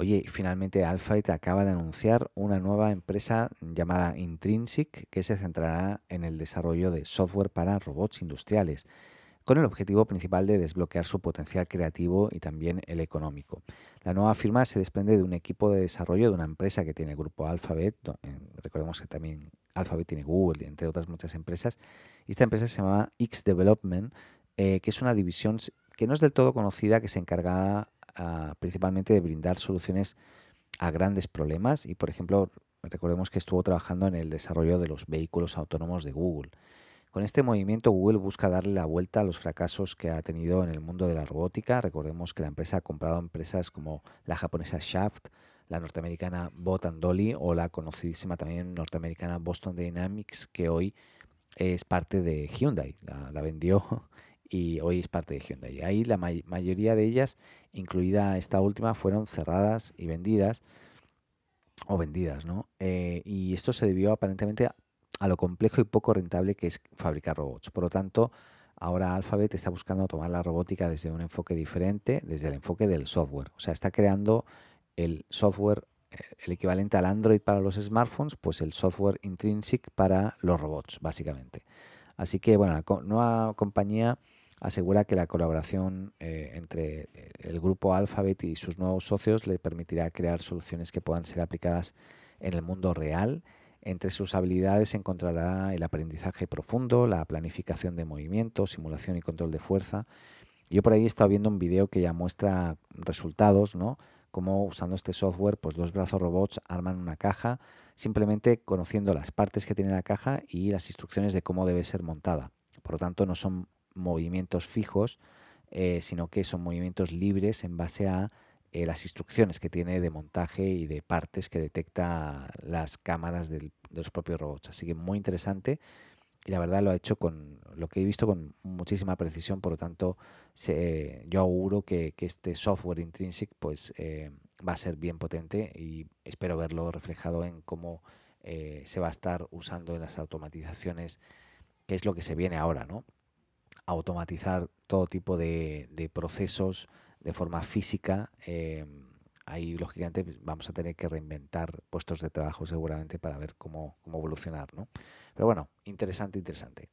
Oye, finalmente Alphabet acaba de anunciar una nueva empresa llamada Intrinsic que se centrará en el desarrollo de software para robots industriales, con el objetivo principal de desbloquear su potencial creativo y también el económico. La nueva firma se desprende de un equipo de desarrollo de una empresa que tiene el grupo Alphabet, recordemos que también Alphabet tiene Google, entre otras muchas empresas, y esta empresa se llama X Development, eh, que es una división que no es del todo conocida, que se encarga ah, principalmente de brindar soluciones a grandes problemas y, por ejemplo, recordemos que estuvo trabajando en el desarrollo de los vehículos autónomos de Google. Con este movimiento Google busca darle la vuelta a los fracasos que ha tenido en el mundo de la robótica. Recordemos que la empresa ha comprado empresas como la japonesa Shaft, la norteamericana Bot Dolly o la conocidísima también norteamericana Boston Dynamics, que hoy es parte de Hyundai. La, vendió y hoy es parte de Hyundai. Ahí la mayoría de ellas, incluida esta última, fueron cerradas y vendidas o vendidas, ¿no? Eh, y esto se debió aparentemente a lo complejo y poco rentable que es fabricar robots. Por lo tanto, ahora Alphabet está buscando tomar la robótica desde un enfoque diferente, desde el enfoque del software. O sea, está creando el software, eh, el equivalente al Android para los smartphones, pues el software intrinsic para los robots, básicamente. Así que, bueno, la nueva compañía asegura que la colaboración eh, entre eh, el grupo Alphabet y sus nuevos socios le permitirá crear soluciones que puedan ser aplicadas en el mundo real entre sus habilidades se encontrará el aprendizaje profundo, la planificación de movimientos, simulación y control de fuerza. Yo por ahí he estado viendo un video que ya muestra resultados, ¿no? Cómo usando este software, pues los brazos robots arman una caja, simplemente conociendo las partes que tiene la caja y las instrucciones de cómo debe ser montada. Por lo tanto, no son movimientos fijos, eh, sino que son movimientos libres en base a eh, las instrucciones que tiene de montaje y de partes que detecta las cámaras de los propios robots. Así que muy interesante y la verdad lo ha hecho con lo que he visto con muchísima precisión, por lo tanto yo auguro que, este software intrinsic pues eh, va a ser bien potente y espero verlo reflejado en cómo se va a estar usando en las automatizaciones, que es lo que se viene ahora, ¿no? Automatizar todo tipo de procesos de forma física, eh, ahí lógicamente pues, vamos a tener que reinventar puestos de trabajo seguramente para ver cómo, cómo evolucionar, ¿no? Pero bueno, interesante, interesante.